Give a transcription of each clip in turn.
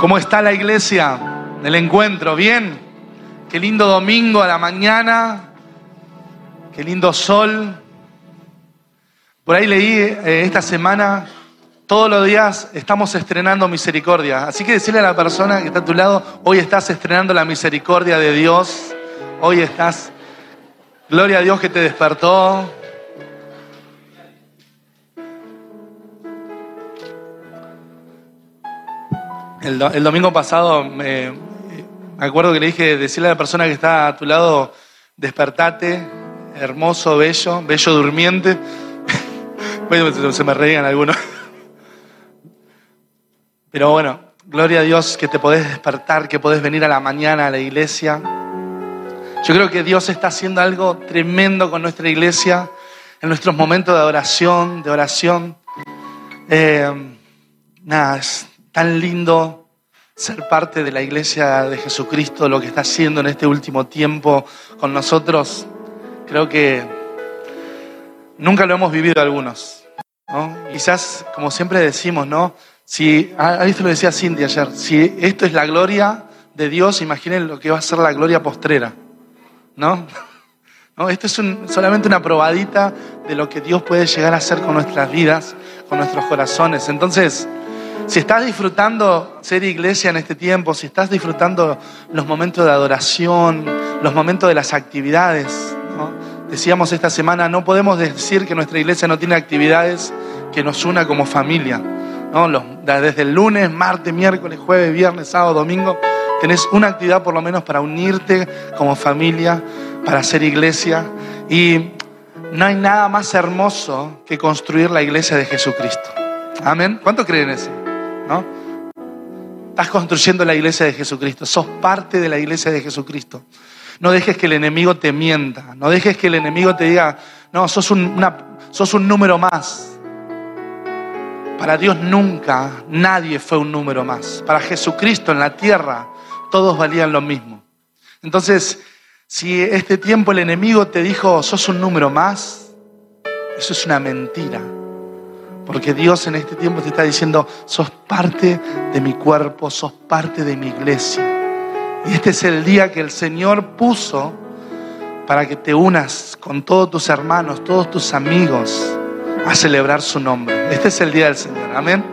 ¿Cómo está la iglesia? El encuentro, ¿bien? Qué lindo domingo a la mañana. Qué lindo sol. Por ahí leí eh, esta semana, todos los días estamos estrenando misericordia. Así que decirle a la persona que está a tu lado, hoy estás estrenando la misericordia de Dios. Hoy estás, gloria a Dios que te despertó. El, do- el domingo pasado me, acuerdo que le dije, decirle a la persona que está a tu lado, despertate, hermoso, bello, bello durmiente. se me reían algunos. Pero bueno, gloria a Dios que te podés despertar, que podés venir a la mañana a la iglesia. Yo creo que Dios está haciendo algo tremendo con nuestra iglesia en nuestros momentos de adoración, de oración. Eh, nada, es tan lindo ser parte de la iglesia de Jesucristo, lo que está haciendo en este último tiempo con nosotros. Creo que nunca lo hemos vivido algunos. ¿no? Quizás, como siempre decimos, ¿no? Si, ah, esto lo decía Cindy ayer, si esto es la gloria de Dios, imaginen lo que va a ser la gloria postrera. ¿No? ¿No? Esto es solamente una probadita de lo que Dios puede llegar a hacer con nuestras vidas, con nuestros corazones. Entonces, si estás disfrutando ser iglesia en este tiempo, si estás disfrutando los momentos de adoración, los momentos de las actividades, decíamos esta semana, no podemos decir que nuestra iglesia no tiene actividades que nos una como familia. ¿no? Desde el lunes, martes, miércoles, jueves, viernes, sábado, domingo, tenés una actividad por lo menos para unirte como familia, para ser iglesia. Y no hay nada más hermoso que construir la iglesia de Jesucristo. Amén. ¿Cuánto creen eso? ¿No? Estás construyendo la iglesia de Jesucristo. Sos parte de la iglesia de Jesucristo. No dejes que el enemigo te mienta. No dejes que el enemigo te diga, no, sos un, sos un número más. Para Dios nunca nadie fue un número más. Para Jesucristo en la tierra todos valían lo mismo. Entonces, si este tiempo el enemigo te dijo, sos un número más, eso es una mentira. Porque Dios en este tiempo te está diciendo, sos parte de mi cuerpo, sos parte de mi iglesia. Y este es el día que el Señor puso para que te unas con todos tus hermanos, todos tus amigos, a celebrar su nombre. Este es el día del Señor. Amén.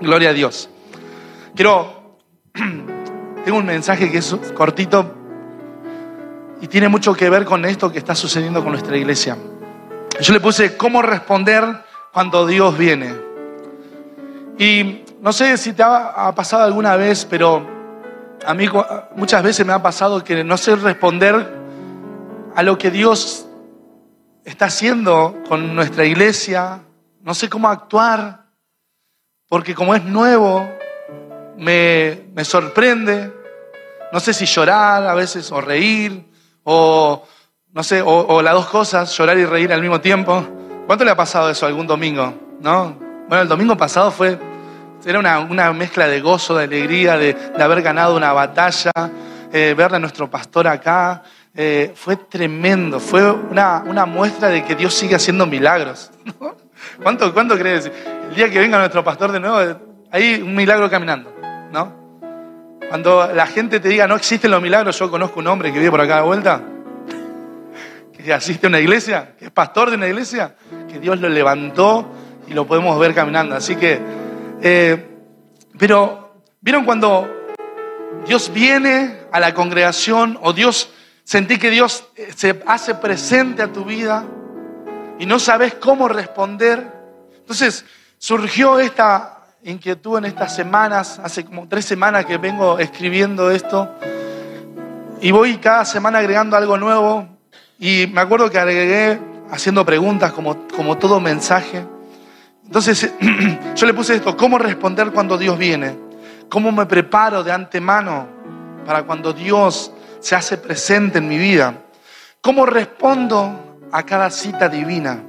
Gloria a Dios. Quiero, tengo un mensaje que es cortito y tiene mucho que ver con esto que está sucediendo con nuestra iglesia. Yo le puse cómo responder cuando Dios viene. Y no sé si te ha, pasado alguna vez, pero a mí muchas veces me ha pasado que no sé responder a lo que Dios está haciendo con nuestra iglesia. No sé cómo actuar, porque como es nuevo, me, me sorprende. No sé si llorar a veces o reír, o no sé, o las dos cosas, llorar y reír al mismo tiempo. ¿Cuánto le ha pasado eso algún domingo? ¿No? Bueno, el domingo pasado fue, era una, una mezcla de gozo, de alegría, de, de haber ganado una batalla, eh, ver a nuestro pastor acá. eh, fue tremendo, fue una, una muestra de que Dios sigue haciendo milagros. ¿Cuánto, ¿Cuánto crees? El día que venga nuestro pastor de nuevo, hay un milagro caminando, ¿no? Cuando la gente te diga no existen los milagros, yo conozco un hombre que vive por acá de vuelta, que asiste a una iglesia, que es pastor de una iglesia, que Dios lo levantó y lo podemos ver caminando. Así que, eh, pero, ¿vieron cuando Dios viene a la congregación o Dios, sentí que Dios eh, se hace presente a tu vida y no sabes cómo responder? Entonces, surgió esta inquietud en estas semanas, hace como tres semanas que vengo escribiendo esto y voy cada semana agregando algo nuevo y me acuerdo que agregué haciendo preguntas como, como todo mensaje. Entonces yo le puse esto, ¿cómo responder cuando Dios viene? ¿Cómo me preparo de antemano para cuando Dios se hace presente en mi vida? ¿Cómo respondo a cada cita divina?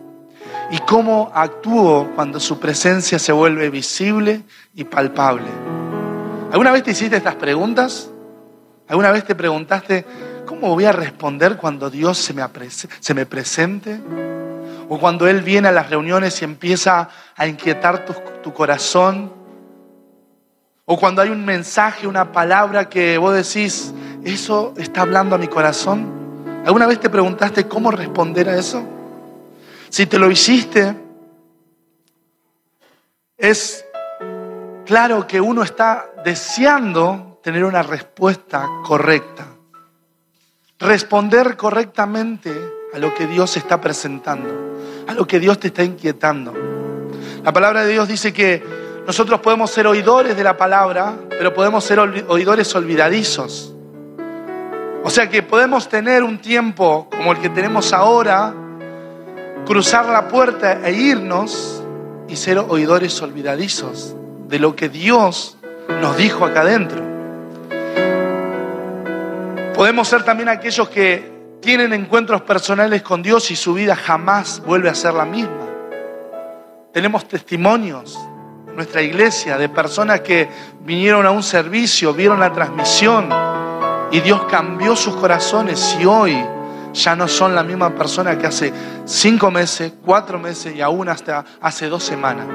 ¿Y cómo actúo cuando su presencia se vuelve visible y palpable? ¿Alguna vez te hiciste estas preguntas? ¿Alguna vez te preguntaste, ¿cómo voy a responder cuando Dios se me, se me presente? O cuando Él viene a las reuniones y empieza a inquietar tu corazón. O cuando hay un mensaje, una palabra que vos decís, ¿eso está hablando a mi corazón? ¿Alguna vez te preguntaste cómo responder a eso? Si te lo hiciste, es claro que uno está deseando tener una respuesta correcta. Responder correctamente a lo que Dios está presentando, a lo que Dios te está inquietando. La palabra de Dios dice que nosotros podemos ser oidores de la palabra, pero podemos ser oidores olvidadizos. O sea que podemos tener un tiempo como el que tenemos ahora, cruzar la puerta e irnos y ser oidores olvidadizos de lo que Dios nos dijo acá adentro. Podemos ser también aquellos que tienen encuentros personales con Dios y su vida jamás vuelve a ser la misma. Tenemos testimonios nuestra iglesia, de personas que vinieron a un servicio, vieron la transmisión y Dios cambió sus corazones y hoy ya no son la misma persona que hace cinco meses, cuatro meses y aún hasta hace dos semanas.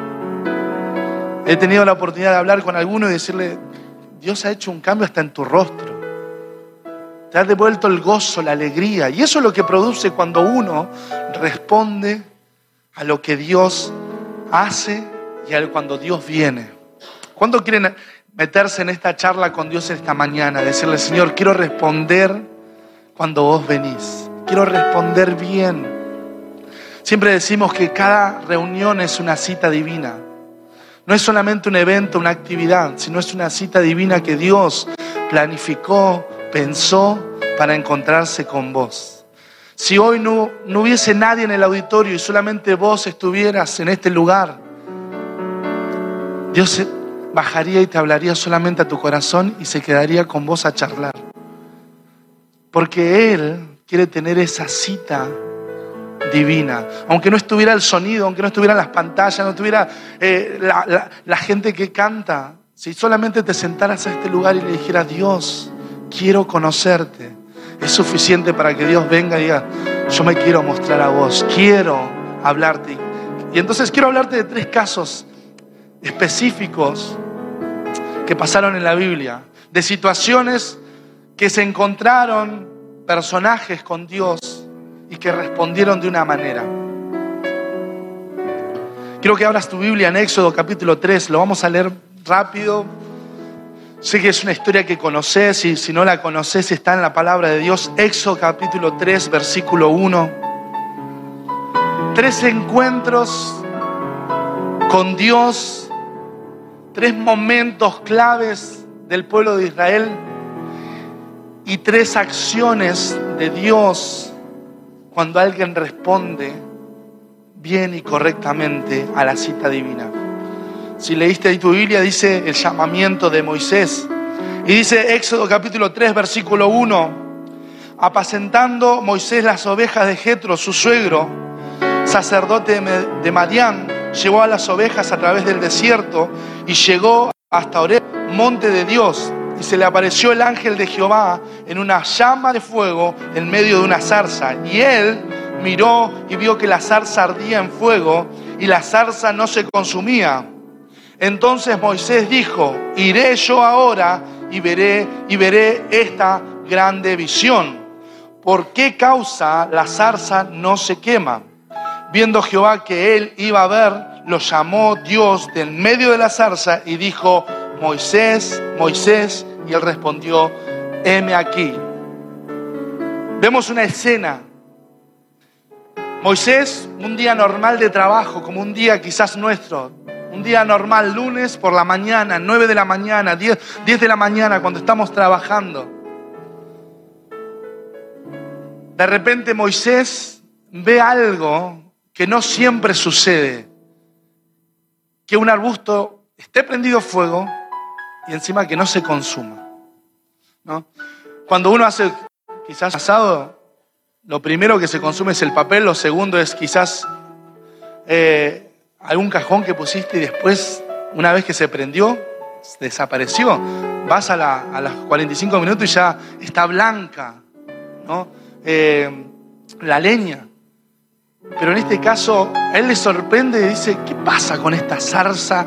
He tenido la oportunidad de hablar con alguno y decirle, Dios ha hecho un cambio hasta en tu rostro. Te ha devuelto el gozo, la alegría. Y eso es lo que produce cuando uno responde a lo que Dios hace y cuando Dios viene. ¿Cuándo quieren meterse en esta charla con Dios esta mañana? Decirle, Señor, quiero responder cuando vos venís. Quiero responder bien. Siempre decimos que cada reunión es una cita divina. No es solamente un evento, una actividad, sino es una cita divina que Dios planificó, pensó para encontrarse con vos. Si hoy no, no hubiese nadie en el auditorio y solamente vos estuvieras en este lugar, Dios bajaría y te hablaría solamente a tu corazón y se quedaría con vos a charlar. Porque Él quiere tener esa cita divina. Aunque no estuviera el sonido, aunque no estuvieran las pantallas, no estuviera eh, la, la gente que canta, si solamente te sentaras a este lugar y le dijeras, Dios, quiero conocerte, es suficiente para que Dios venga y diga, yo me quiero mostrar a vos, quiero hablarte. Y entonces quiero hablarte de tres casos específicos que pasaron en la Biblia, de situaciones que se encontraron personajes con Dios y que respondieron de una manera. Quiero que abras tu Biblia en Éxodo capítulo 3, lo vamos a leer rápido. Sé que es una historia que conoces y si no la conoces está en la palabra de Dios. Éxodo capítulo 3, versículo 1. Tres encuentros con Dios tres momentos claves del pueblo de Israel y tres acciones de Dios cuando alguien responde bien y correctamente a la cita divina. Si leíste tu Biblia, dice el llamamiento de Moisés. Y dice Éxodo capítulo 3, versículo 1, apacentando Moisés las ovejas de Jetro, su suegro, sacerdote de Madián, llevó a las ovejas a través del desierto y llegó hasta Oreb, monte de Dios. Y se le apareció el ángel de Jehová en una llama de fuego en medio de una zarza. Y él miró y vio que la zarza ardía en fuego y la zarza no se consumía. Entonces Moisés dijo, iré yo ahora y veré y veré esta grande visión. ¿Por qué causa la zarza no se quema? Viendo Jehová que él iba a ver, lo llamó Dios del medio de la zarza y dijo, Moisés, Moisés, y él respondió, heme aquí. Vemos una escena. Moisés, un día normal de trabajo, como un día quizás nuestro, un día normal, lunes por la mañana, 9 de la mañana, 10, 10 de la mañana, cuando estamos trabajando. De repente Moisés ve algo que no siempre sucede. Que un arbusto esté prendido fuego y encima que no se consuma. ¿no? Cuando uno hace quizás asado, lo primero que se consume es el papel, lo segundo es quizás eh, algún cajón que pusiste y después, una vez que se prendió, desapareció. Vas a, a las 45 minutos y ya está blanca ¿no? Eh, la leña. Pero en este caso, él le sorprende y dice, ¿qué pasa con esta zarza,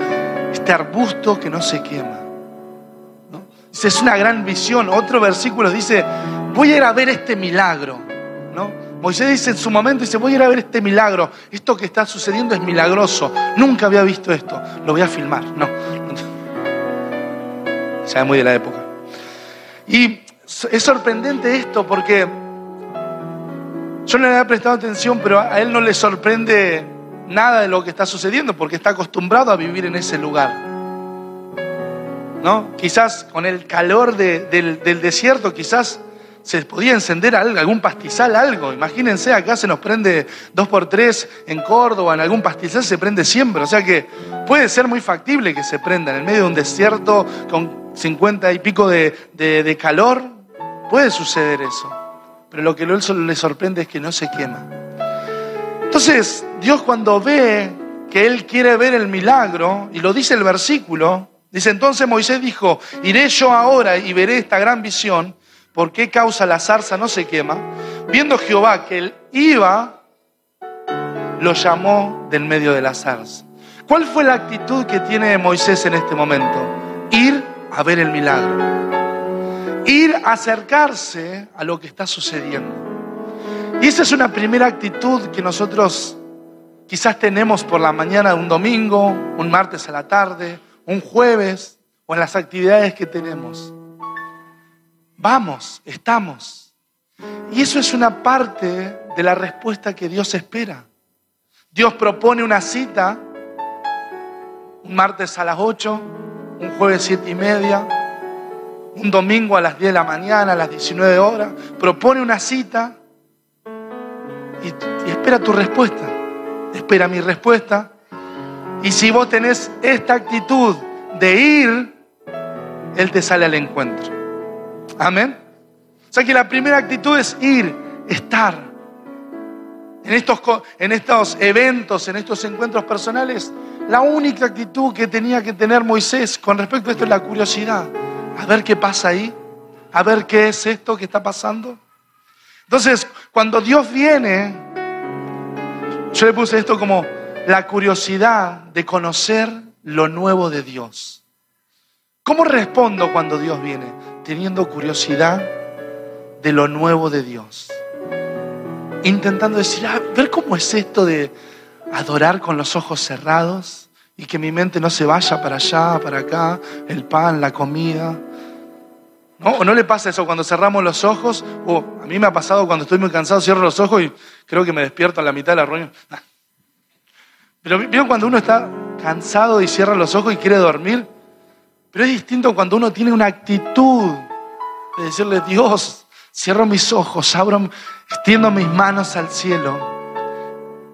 este arbusto que no se quema? es una gran visión. Otro versículo dice, voy a ir a ver este milagro. ¿no? Moisés dice en su momento, dice, voy a ir a ver este milagro. Esto que está sucediendo es milagroso. Nunca había visto esto. Lo voy a filmar. No. Es muy de la época. Y es sorprendente esto porque yo no le había prestado atención, pero a él no le sorprende nada de lo que está sucediendo porque está acostumbrado a vivir en ese lugar. ¿No? Quizás con el calor del, desierto, quizás se podía encender algún pastizal, algo. Imagínense, acá se nos prende dos por tres en Córdoba, en algún pastizal se prende siempre. O sea que puede ser muy factible que se prenda en el medio de un desierto con 50 y pico de, calor. Puede suceder eso. Pero lo que le sorprende es que no se quema. Entonces, Dios cuando ve que Él quiere ver el milagro, y lo dice el versículo, dice, entonces Moisés dijo, iré yo ahora y veré esta gran visión, ¿por qué causa la zarza no se quema? Viendo Jehová que Él iba, lo llamó del medio de la zarza. ¿Cuál fue la actitud que tiene Moisés en este momento? Ir a ver el milagro. Ir a acercarse a lo que está sucediendo. Y esa es una primera actitud que nosotros quizás tenemos por la mañana un domingo, un martes a la tarde, un jueves o en las actividades que tenemos. Vamos, estamos. Y eso es una parte de la respuesta que Dios espera. Dios propone una cita un martes a las 8, un jueves siete y media, un domingo a las 10 de la mañana, a las 19 horas. Propone una cita y, espera tu respuesta. Espera mi respuesta. Y si vos tenés esta actitud de ir, Él te sale al encuentro. Amén. O sea que la primera actitud es ir, estar. En estos, en estos eventos, en estos encuentros personales, la única actitud que tenía que tener Moisés con respecto a esto es la curiosidad. A ver qué pasa ahí, a ver qué es esto que está pasando. Entonces, cuando Dios viene, yo le puse esto como la curiosidad de conocer lo nuevo de Dios. ¿Cómo respondo cuando Dios viene? Teniendo curiosidad de lo nuevo de Dios. Intentando decir, ah, ver cómo es esto de adorar con los ojos cerrados y que mi mente no se vaya para allá, para acá, el pan, la comida. ¿No? ¿O no le pasa eso cuando cerramos los ojos? O a mí me ha pasado cuando estoy muy cansado, cierro los ojos y creo que me despierto a la mitad de la reunión. Pero veo cuando uno está cansado y cierra los ojos y quiere dormir. Pero es distinto cuando uno tiene una actitud de decirle, Dios, cierro mis ojos, abro, extiendo mis manos al cielo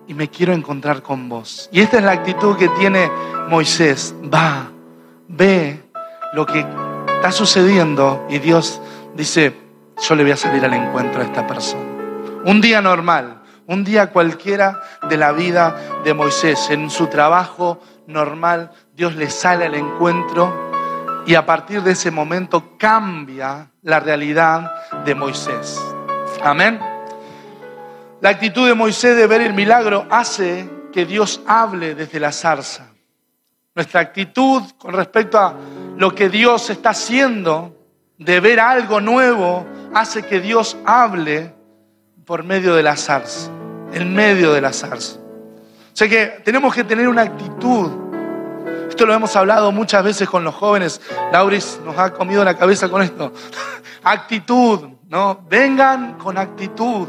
y me quiero encontrar con vos. Y esta es la actitud que tiene Moisés. Va, ve lo que está sucediendo y Dios dice, yo le voy a salir al encuentro a esta persona. Un día normal, un día cualquiera de la vida de Moisés, en su trabajo normal, Dios le sale al encuentro y a partir de ese momento cambia la realidad de Moisés. Amén. La actitud de Moisés de ver el milagro hace que Dios hable desde la zarza. Nuestra actitud con respecto a lo que Dios está haciendo, de ver algo nuevo, hace que Dios hable por medio de la zarza, en medio de la zarza. O sea que tenemos que tener una actitud. Esto lo hemos hablado muchas veces con los jóvenes. Lauris nos ha comido la cabeza con esto. actitud, ¿no? Vengan con actitud.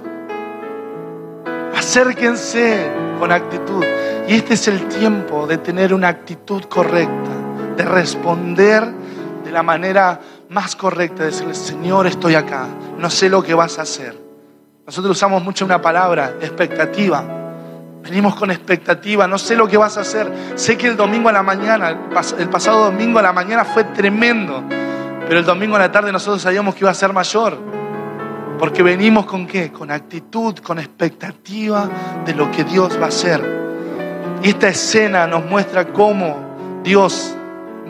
Acérquense con actitud. Y este es el tiempo de tener una actitud correcta, de responder de la manera más correcta, de decirle, Señor, estoy acá, no sé lo que vas a hacer. Nosotros usamos mucho una palabra, expectativa. Venimos con expectativa, no sé lo que vas a hacer. Sé que el domingo a la mañana, el pasado domingo a la mañana fue tremendo, pero el domingo a la tarde nosotros sabíamos que iba a ser mayor. Porque venimos con qué? Con actitud, con expectativa de lo que Dios va a hacer. Y esta escena nos muestra cómo Dios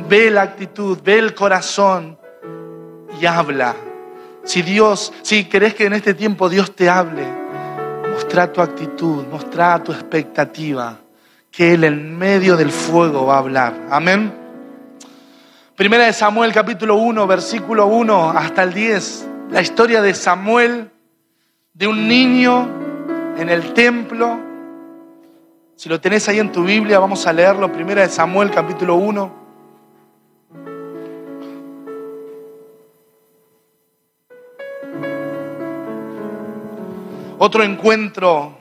ve la actitud, ve el corazón y habla. Si Dios, si querés que en este tiempo Dios te hable, mostra tu actitud, mostra tu expectativa, que Él en medio del fuego va a hablar. Amén. Primera de Samuel capítulo 1, versículo 1 hasta el 10. La historia de Samuel, de un niño en el templo. Si lo tenés ahí en tu Biblia, vamos a leerlo. Primera de Samuel capítulo 1. Otro encuentro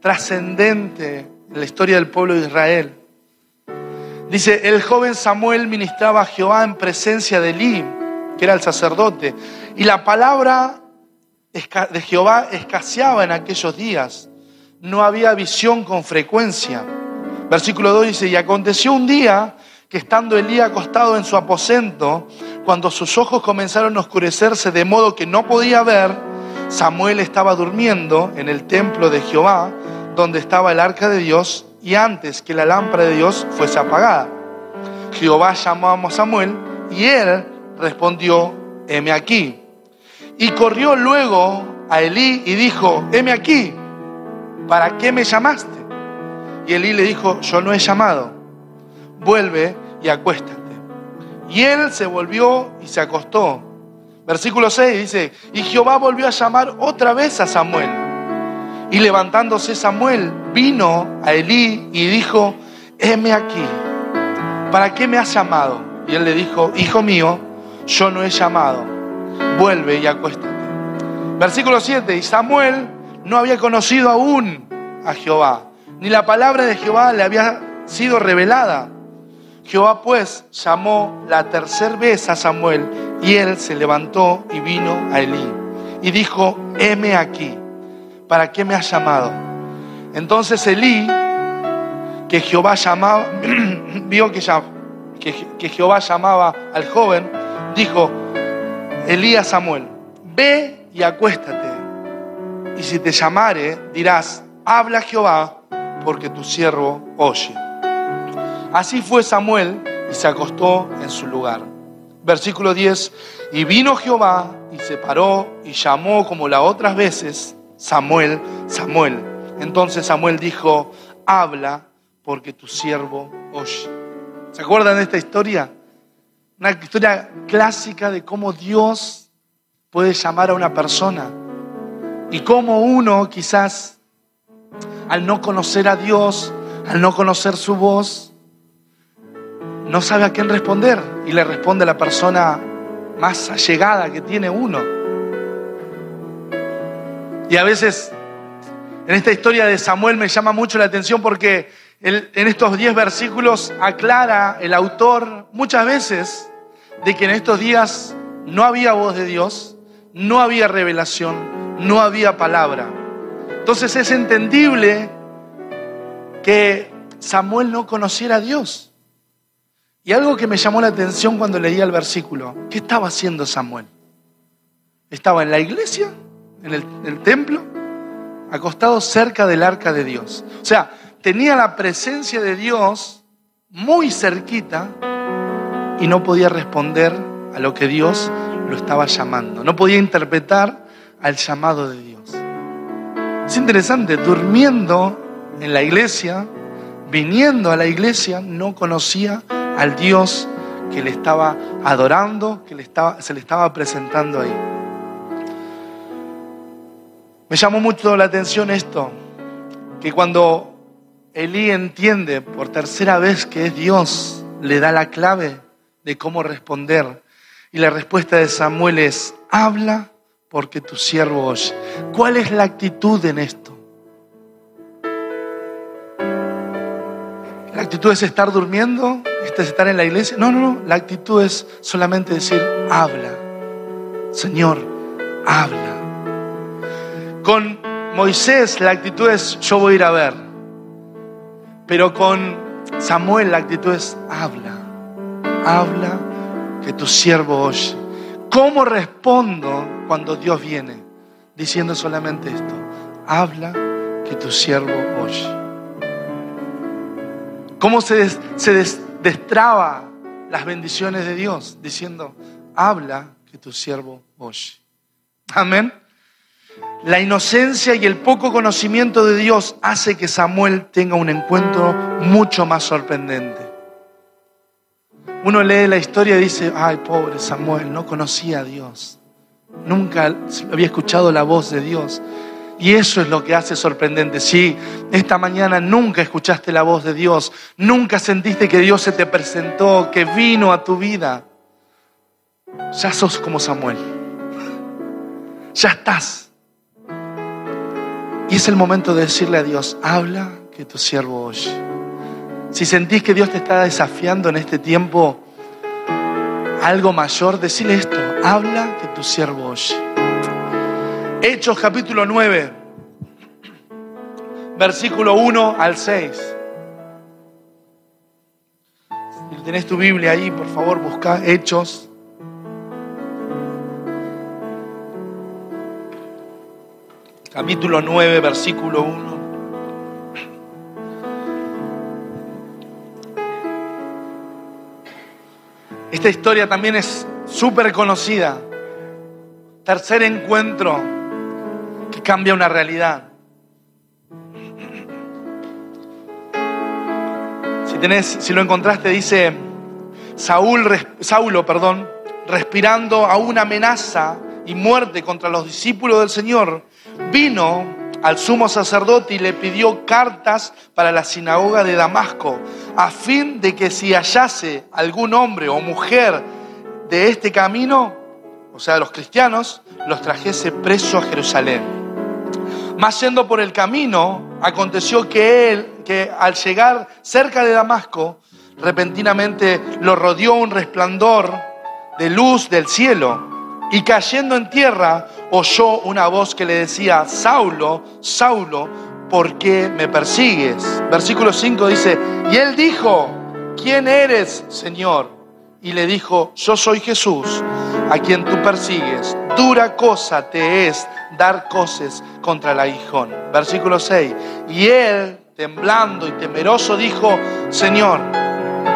trascendente en la historia del pueblo de Israel. Dice, el joven Samuel ministraba a Jehová en presencia de Elí, que era el sacerdote, y la palabra de Jehová escaseaba en aquellos días. No había visión con frecuencia. Versículo 2 dice, y aconteció un día que estando Elí acostado en su aposento, cuando sus ojos comenzaron a oscurecerse de modo que no podía ver, Samuel estaba durmiendo en el templo de Jehová, donde estaba el arca de Dios, y antes que la lámpara de Dios fuese apagada. Jehová llamó a Samuel y él respondió, heme aquí. Y corrió luego a Elí y dijo, heme aquí, ¿para qué me llamaste? Y Elí le dijo, yo no he llamado, vuelve y acuéstate. Y él se volvió y se acostó. Versículo 6 dice, y Jehová volvió a llamar otra vez a Samuel. Y levantándose Samuel, vino a Elí y dijo, heme aquí, ¿para qué me has llamado? Y él le dijo, hijo mío, yo no he llamado, vuelve y acuéstate. Versículo 7, y Samuel no había conocido aún a Jehová, ni la palabra de Jehová le había sido revelada. Jehová pues llamó la tercera vez a Samuel y él se levantó y vino a Elí y dijo, heme aquí. ¿para qué me has llamado? Entonces Elí, que Jehová llamaba, vio que, que, Jehová llamaba al joven, dijo, Elías Samuel, ve y acuéstate. Y si te llamare, dirás, habla Jehová, porque tu siervo oye. Así fue Samuel y se acostó en su lugar. Versículo 10, y vino Jehová y se paró y llamó como las otras veces Samuel, Samuel. Entonces Samuel dijo, habla porque tu siervo oye. ¿Se acuerdan de esta historia? Una historia clásica de cómo Dios puede llamar a una persona y cómo uno quizás al no conocer a Dios, al no conocer su voz, no sabe a quién responder y le responde la persona más allegada que tiene uno. Y a veces en esta historia de Samuel me llama mucho la atención porque en estos diez versículos aclara el autor muchas veces de que en estos días no había voz de Dios, no había revelación, no había palabra. Entonces es entendible que Samuel no conociera a Dios. Y algo que me llamó la atención cuando leía el versículo, ¿qué estaba haciendo Samuel? ¿Estaba en la iglesia? en el, templo, acostado cerca del arca de Dios. O sea, tenía la presencia de Dios muy cerquita y no podía responder a lo que Dios lo estaba llamando. No podía interpretar al llamado de Dios. Es interesante, durmiendo en la iglesia, viniendo a la iglesia, no conocía al Dios que le estaba adorando, que le estaba, se le estaba presentando ahí. Me llamó mucho la atención esto, que cuando Elí entiende por tercera vez que es Dios, le da la clave de cómo responder. Y la respuesta de Samuel es, habla porque tu siervo oye. ¿Cuál es la actitud en esto? ¿La actitud es estar durmiendo? ¿Es estar en la iglesia? No, no, no. La actitud es solamente decir, habla. Señor, habla. Con Moisés la actitud es yo voy a ir a ver. Pero con Samuel la actitud es habla. Habla que tu siervo oye. ¿Cómo respondo cuando Dios viene? Diciendo solamente esto. Habla que tu siervo oye. ¿Cómo se, se destraba las bendiciones de Dios? Diciendo, habla que tu siervo oye. Amén. La inocencia y el poco conocimiento de Dios hace que Samuel tenga un encuentro mucho más sorprendente. Uno lee la historia y dice, ay, pobre Samuel, no conocía a Dios. Nunca había escuchado la voz de Dios. Y eso es lo que hace sorprendente. Si esta mañana nunca escuchaste la voz de Dios, nunca sentiste que Dios se te presentó, que vino a tu vida, ya sos como Samuel. Ya estás. Y es el momento de decirle a Dios, habla que tu siervo oye. Si sentís que Dios te está desafiando en este tiempo, algo mayor, decirle esto, habla que tu siervo oye. Hechos capítulo 9, versículo 1 al 6. Si tenés tu Biblia ahí, por favor, busca Hechos. Capítulo 9, versículo 1. Esta historia también es súper conocida. Tercer encuentro cambia una realidad. Si, si lo encontraste, dice Saúl, Saulo, perdón, respirando a una amenaza y muerte contra los discípulos del Señor, vino al sumo sacerdote y le pidió cartas para la sinagoga de Damasco, a fin de que si hallase algún hombre o mujer de este camino, o sea, los cristianos, los trajese preso a Jerusalén. Mas yendo por el camino, aconteció que él, que al llegar cerca de Damasco, repentinamente lo rodeó un resplandor de luz del cielo y cayendo en tierra, oyó una voz que le decía, Saulo, Saulo, ¿por qué me persigues? Versículo 5 dice, y él dijo, ¿quién eres, Señor? Y le dijo, yo soy Jesús, a quien tú persigues. Dura cosa te es dar cosas contra el aguijón. Versículo 6, y él, temblando y temeroso, dijo, Señor,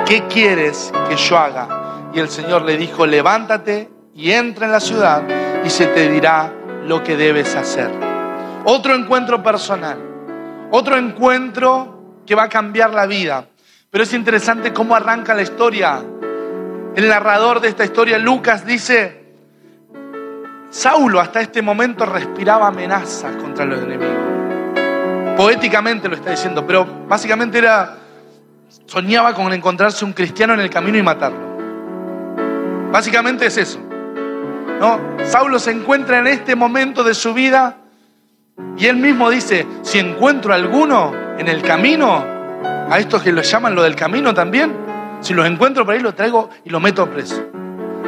¿qué quieres que yo haga? Y el Señor le dijo, levántate y entra en la ciudad y se te dirá lo que debes hacer. Otro encuentro personal, otro encuentro que va a cambiar la vida. Pero es interesante cómo arranca la historia. El narrador de esta historia, Lucas, dice, Saulo hasta este momento respiraba amenazas contra los enemigos. Poéticamente lo está diciendo, pero básicamente era, soñaba con encontrarse un cristiano en el camino y matarlo. Básicamente es eso. No, Saulo se encuentra en este momento de su vida y él mismo dice, si encuentro alguno en el camino, a estos que lo llaman lo del camino también, si los encuentro por ahí lo traigo y lo meto preso.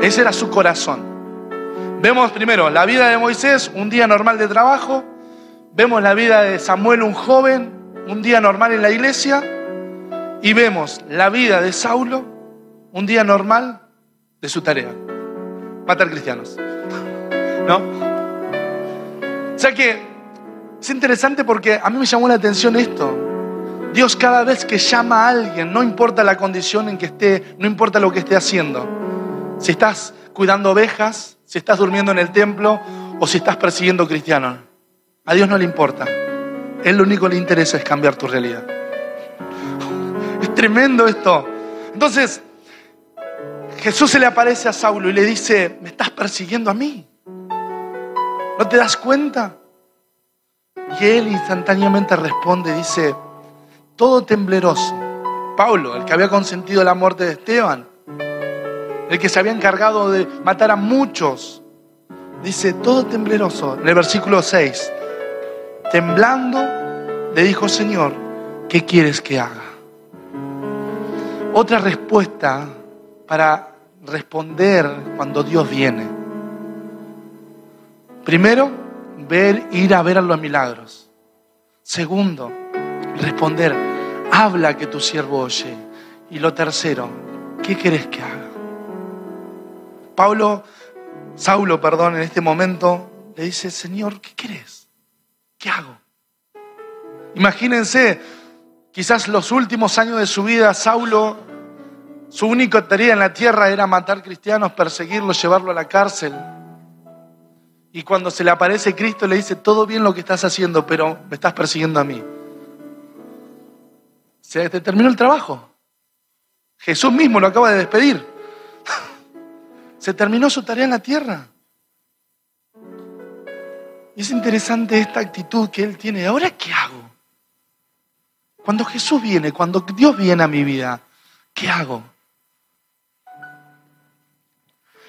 Ese era su corazón. Vemos primero la vida de Moisés, un día normal de trabajo. Vemos la vida de Samuel, un joven, un día normal en la iglesia. Y vemos la vida de Saulo, un día normal de su tarea matar cristianos. ¿No? O sea que es interesante porque a mí me llamó la atención esto. Dios cada vez que llama a alguien, no importa la condición en que esté, no importa lo que esté haciendo. Si estás cuidando ovejas, si estás durmiendo en el templo o si estás persiguiendo cristianos. A Dios no le importa. Él lo único que le interesa es cambiar tu realidad. Es tremendo esto. Entonces, Jesús se le aparece a Saulo y le dice, me estás persiguiendo a mí. ¿No te das cuenta? Y él instantáneamente responde, dice, todo tembleroso. Pablo, el que había consentido la muerte de Esteban, el que se había encargado de matar a muchos, dice, todo tembleroso, en el versículo 6, temblando, le dijo, Señor, ¿qué quieres que haga? Otra respuesta para responder cuando Dios viene. Primero, ver, ir a ver a los milagros. Segundo, responder, habla que tu siervo oye. Y lo tercero, ¿qué querés que haga? Pablo, Saulo, perdón, en este momento le dice, Señor, ¿qué querés? ¿Qué hago? Imagínense, quizás los últimos años de su vida, Saulo su única tarea en la tierra era matar cristianos, perseguirlos, llevarlo a la cárcel. Y cuando se le aparece Cristo le dice, todo bien lo que estás haciendo, pero me estás persiguiendo a mí. Se te terminó el trabajo. Jesús mismo lo acaba de despedir. Se terminó su tarea en la tierra. Y es interesante esta actitud que él tiene. ¿Ahora qué hago? Cuando Jesús viene, cuando Dios viene a mi vida, ¿qué hago?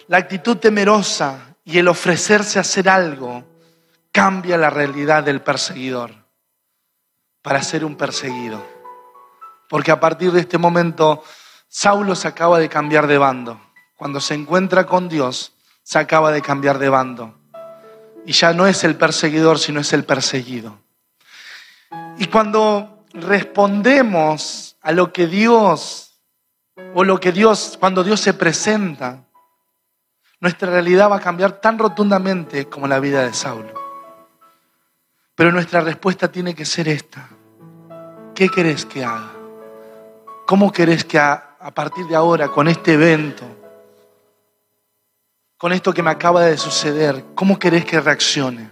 La actitud temerosa y el ofrecerse a hacer algo cambia la realidad del perseguidor para ser un perseguido. Porque a partir de este momento, Saulo se acaba de cambiar de bando. Cuando se encuentra con Dios, se acaba de cambiar de bando. Y ya no es el perseguidor, sino es el perseguido. Y cuando respondemos a lo que Dios, o lo que Dios, cuando Dios se presenta, nuestra realidad va a cambiar tan rotundamente como la vida de Saulo. Pero nuestra respuesta tiene que ser esta. ¿Qué querés que haga? ¿Cómo querés que a, a partir de ahora, con este evento, con esto que me acaba de suceder, ¿cómo querés que reaccione?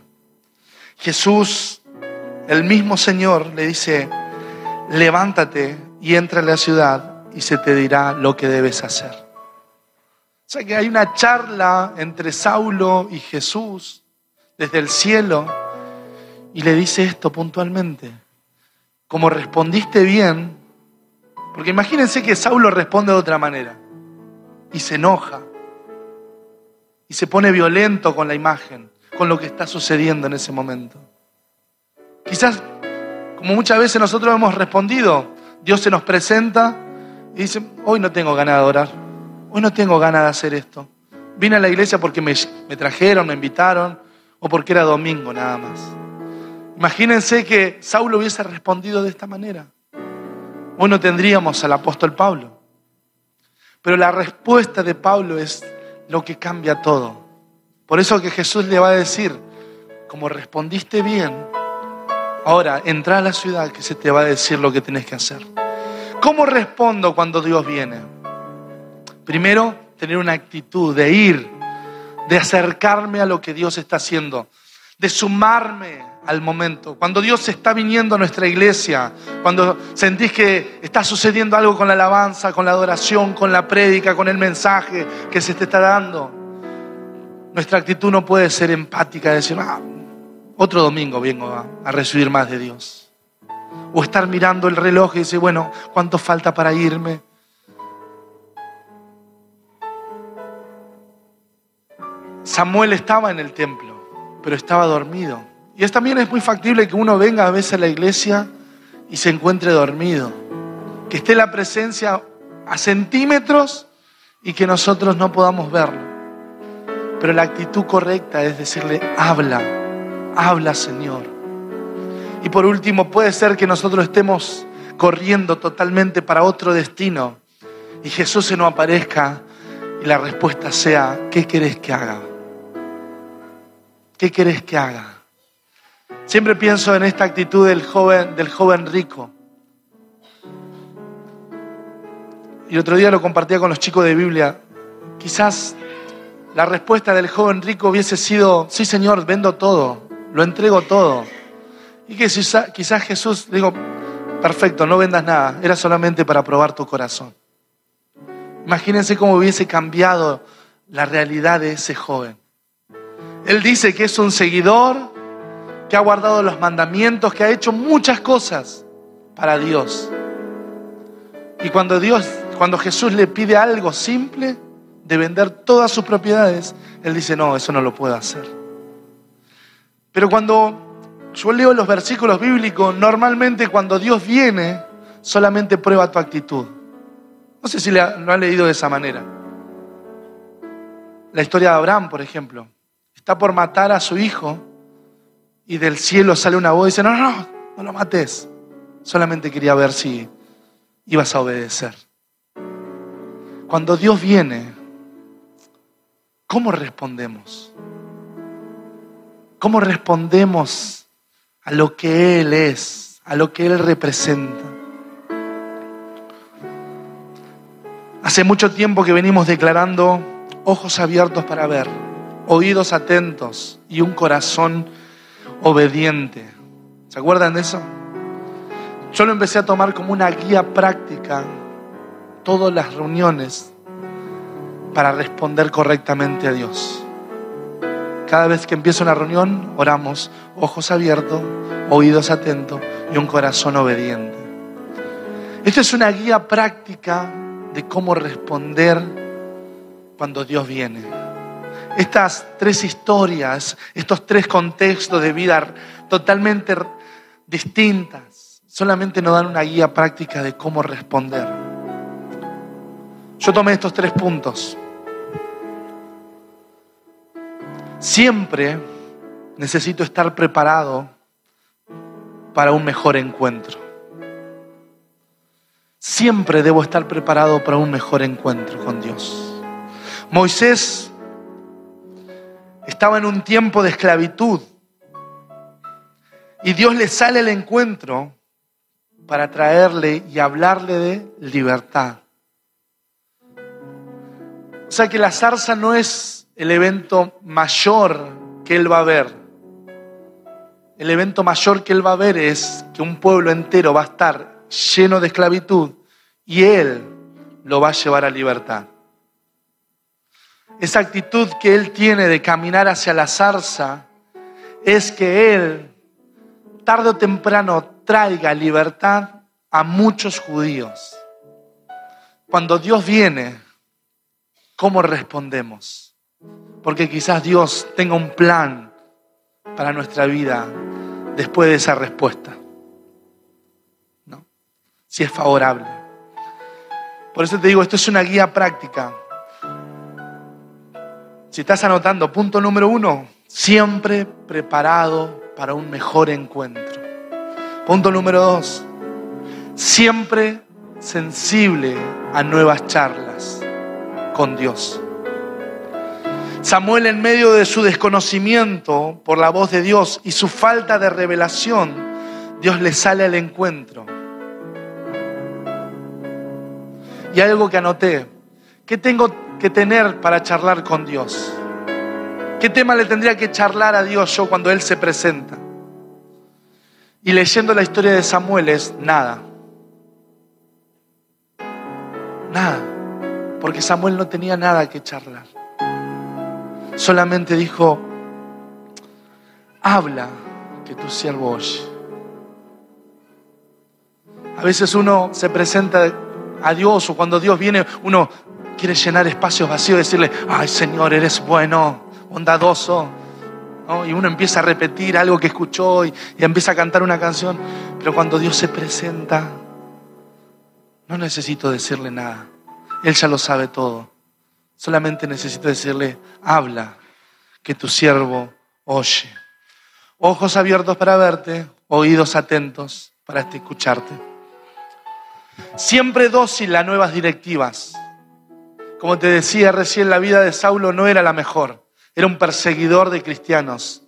Jesús, el mismo Señor, le dice, levántate y entra en la ciudad y se te dirá lo que debes hacer. O sea que hay una charla entre Saulo y Jesús desde el cielo y le dice esto puntualmente. Como respondiste bien, porque imagínense que Saulo responde de otra manera y se enoja y se pone violento con la imagen, con lo que está sucediendo en ese momento. Quizás, como muchas veces nosotros hemos respondido, Dios se nos presenta y dice, hoy no tengo ganas de orar, hoy no tengo ganas de hacer esto. Vine a la iglesia porque me, me trajeron, me invitaron, o porque era domingo nada más. Imagínense que Saulo hubiese respondido de esta manera. Hoy no tendríamos al apóstol Pablo. Pero la respuesta de Pablo es lo que cambia todo. Por eso que Jesús le va a decir, como respondiste bien, ahora entra a la ciudad que se te va a decir lo que tienes que hacer. ¿Cómo respondo cuando Dios viene? Primero, tener una actitud de ir, de acercarme a lo que Dios está haciendo, de sumarme al momento. Cuando Dios está viniendo a nuestra iglesia, cuando sentís que está sucediendo algo con la alabanza, con la adoración, con la prédica, con el mensaje que se te está dando, nuestra actitud no puede ser empática, de decir, ah, otro domingo vengo a recibir más de Dios. O estar mirando el reloj y decir, bueno, ¿cuánto falta para irme? Samuel estaba en el templo, pero estaba dormido. Y es, también es muy factible que uno venga a veces a la iglesia y se encuentre dormido. Que esté la presencia a centímetros y que nosotros no podamos verlo. Pero la actitud correcta es decirle, habla, habla Señor. Y por último, puede ser que nosotros estemos corriendo totalmente para otro destino y Jesús se nos aparezca y la respuesta sea, ¿qué querés que haga? ¿Qué querés que haga? Siempre pienso en esta actitud del joven, del joven rico. Y otro día lo compartía con los chicos de Biblia. Quizás la respuesta del joven rico hubiese sido, sí Señor, vendo todo, lo entrego todo. Y que quizás Jesús digo, perfecto, no vendas nada, era solamente para probar tu corazón. Imagínense cómo hubiese cambiado la realidad de ese joven. Él dice que es un seguidor que ha guardado los mandamientos, que ha hecho muchas cosas para Dios. Y cuando Dios, cuando Jesús le pide algo simple de vender todas sus propiedades, él dice, "No, eso no lo puedo hacer." Pero cuando yo leo los versículos bíblicos, normalmente cuando Dios viene, solamente prueba tu actitud. No sé si lo ha leído de esa manera. La historia de Abraham, por ejemplo. Está por matar a su hijo y del cielo sale una voz y dice, no, no, no, no lo mates. Solamente quería ver si ibas a obedecer. Cuando Dios viene, ¿cómo respondemos? ¿Cómo respondemos a lo que Él es, a lo que Él representa? Hace mucho tiempo que venimos declarando ojos abiertos para ver, oídos atentos y un corazón obediente. ¿Se acuerdan de eso? Yo lo empecé a tomar como una guía práctica todas las reuniones para responder correctamente a Dios. Cada vez que empieza una reunión, oramos, ojos abiertos, oídos atentos y un corazón obediente. Esto es una guía práctica de cómo responder cuando Dios viene. Estas tres historias, estos tres contextos de vida totalmente distintas, solamente nos dan una guía práctica de cómo responder. Yo tomé estos tres puntos. Siempre necesito estar preparado para un mejor encuentro. Siempre debo estar preparado para un mejor encuentro con Dios. Moisés estaba en un tiempo de esclavitud y Dios le sale al encuentro para traerle y hablarle de libertad. O sea que la zarza no es el evento mayor que él va a ver. El evento mayor que él va a ver es que un pueblo entero va a estar lleno de esclavitud y él lo va a llevar a libertad. Esa actitud que él tiene de caminar hacia la zarza es que él tarde o temprano traiga libertad a muchos judíos. Cuando Dios viene, ¿cómo respondemos? Porque quizás Dios tenga un plan para nuestra vida después de esa respuesta. ¿No? Si es favorable. Por eso te digo, esto es una guía práctica. Si estás anotando, punto número uno, siempre preparado para un mejor encuentro. Punto número dos, siempre sensible a nuevas charlas con Dios. Samuel en medio de su desconocimiento por la voz de Dios y su falta de revelación, Dios le sale al encuentro. Y algo que anoté, ¿qué tengo que tener para charlar con Dios? ¿Qué tema le tendría que charlar a Dios yo cuando Él se presenta? Y leyendo la historia de Samuel es nada. Nada. Porque Samuel no tenía nada que charlar solamente dijo, habla que tu siervo oye. A veces uno se presenta a Dios o cuando Dios viene, uno quiere llenar espacios vacíos y decirle, ay Señor, eres bueno, bondadoso. Y uno empieza a repetir algo que escuchó y, y empieza a cantar una canción. Pero cuando Dios se presenta, no necesito decirle nada. Él ya lo sabe todo. Solamente necesito decirle, habla, que tu siervo oye. Ojos abiertos para verte, oídos atentos para escucharte. Siempre dócil a nuevas directivas. Como te decía recién, la vida de Saulo no era la mejor. Era un perseguidor de cristianos.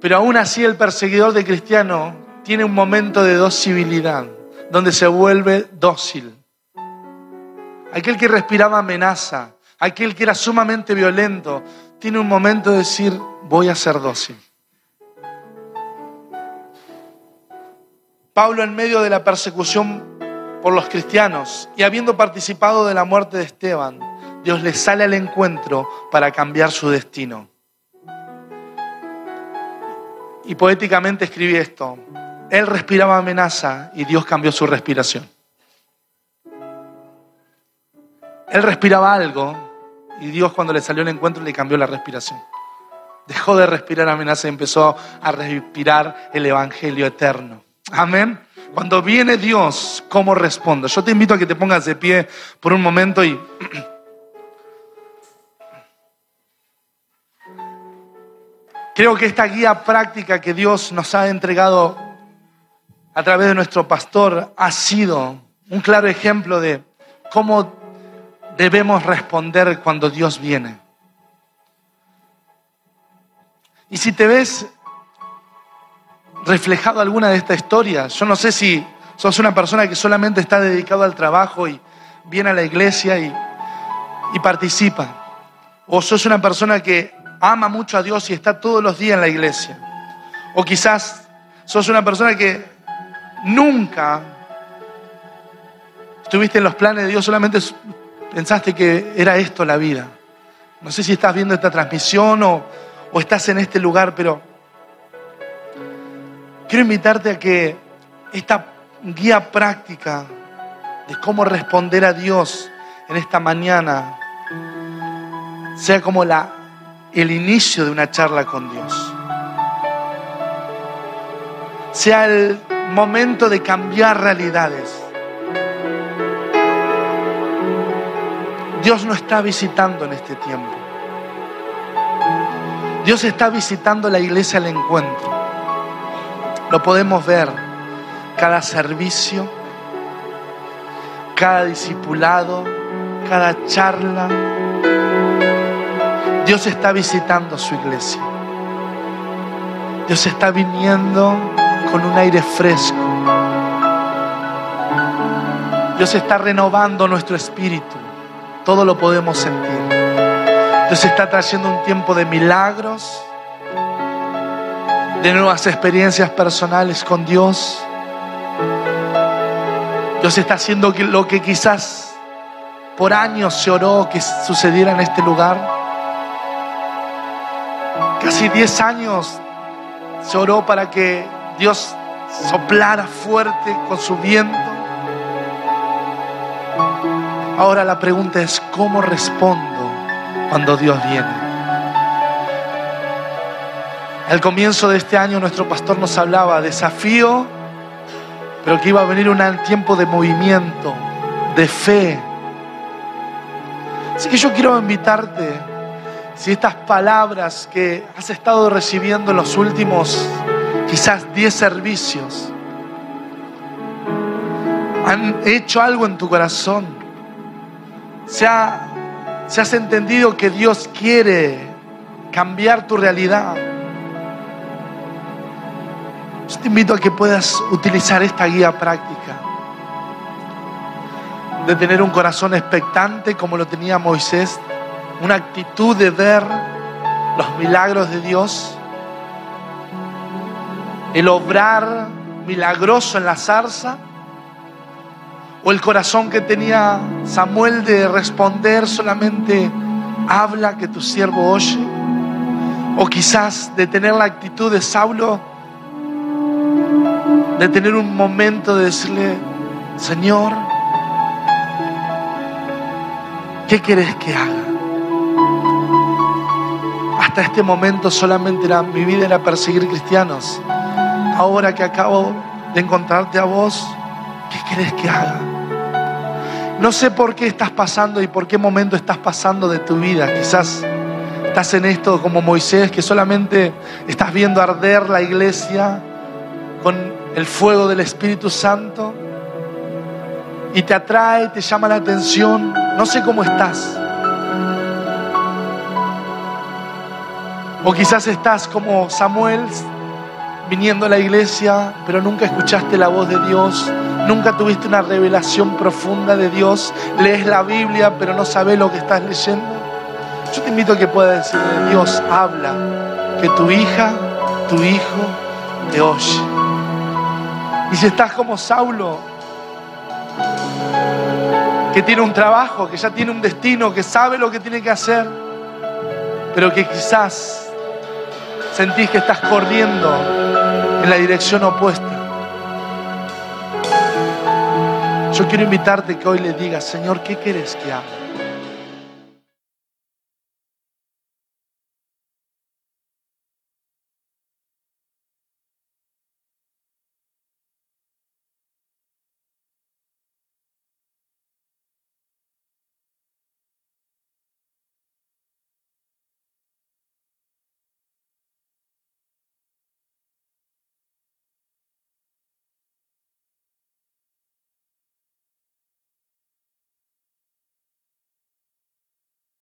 Pero aún así el perseguidor de cristianos tiene un momento de docibilidad, donde se vuelve dócil. Aquel que respiraba amenaza, aquel que era sumamente violento, tiene un momento de decir, voy a ser dócil. Pablo en medio de la persecución por los cristianos y habiendo participado de la muerte de Esteban, Dios le sale al encuentro para cambiar su destino. Y poéticamente escribí esto. Él respiraba amenaza y Dios cambió su respiración. Él respiraba algo y Dios cuando le salió el encuentro le cambió la respiración. Dejó de respirar amenaza y empezó a respirar el Evangelio eterno. Amén. Cuando viene Dios, ¿cómo respondo? Yo te invito a que te pongas de pie por un momento y... Creo que esta guía práctica que Dios nos ha entregado a través de nuestro pastor ha sido un claro ejemplo de cómo debemos responder cuando Dios viene. Y si te ves reflejado alguna de estas historias, yo no sé si sos una persona que solamente está dedicado al trabajo y viene a la iglesia y, participa, o sos una persona que ama mucho a Dios y está todos los días en la iglesia, o quizás sos una persona que nunca estuviste en los planes de Dios, solamente pensaste que era esto la vida. No sé si estás viendo esta transmisión o estás en este lugar, pero quiero invitarte a que esta guía práctica de cómo responder a Dios en esta mañana sea como la, el inicio de una charla con Dios. Sea el momento de cambiar realidades. Dios no está visitando en este tiempo. Dios está visitando la iglesia al encuentro. Lo podemos ver cada servicio, cada discipulado, cada charla. Dios está visitando su iglesia. Dios está viniendo con un aire fresco. Dios está renovando nuestro espíritu. Todo lo podemos sentir. Dios está trayendo un tiempo de milagros, de nuevas experiencias personales con Dios. Dios está haciendo lo que quizás por años se oró que sucediera en este lugar. Casi 10 años se oró para que Dios soplara fuerte con su viento. Ahora la pregunta es, ¿cómo respondo cuando Dios viene? Al comienzo de este año nuestro pastor nos hablaba, desafío, pero que iba a venir un tiempo de movimiento, de fe. Así que yo quiero invitarte, si estas palabras que has estado recibiendo en los últimos quizás 10 servicios han hecho algo en tu corazón, se, se has entendido que Dios quiere cambiar tu realidad yo te invito a que puedas utilizar esta guía práctica de tener un corazón expectante como lo tenía Moisés, una actitud de ver los milagros de Dios, el obrar milagroso en la zarza, o el corazón que tenía Samuel de responder solamente habla que tu siervo oye, o quizás de tener la actitud de Saulo de tener un momento de decirle, Señor, ¿qué quieres que haga? Hasta este momento solamente era, mi vida era perseguir cristianos. Ahora que acabo de encontrarte a vos, ¿qué quieres que haga? No sé por qué estás pasando y por qué momento estás pasando de tu vida. Quizás estás en esto como Moisés, que solamente estás viendo arder la iglesia el fuego del Espíritu Santo y te atrae, te llama la atención. No sé cómo estás. O quizás estás como Samuel viniendo a la iglesia, pero nunca escuchaste la voz de Dios, nunca tuviste una revelación profunda de Dios, lees la Biblia, pero no sabes lo que estás leyendo. Yo te invito a que puedas decirle, Dios habla, que tu hija, tu hijo te oye. Y si estás como Saulo, que tiene un trabajo, que ya tiene un destino, que sabe lo que tiene que hacer, pero que quizás sentís que estás corriendo en la dirección opuesta. Yo quiero invitarte que hoy le digas, Señor, ¿qué quieres que haga?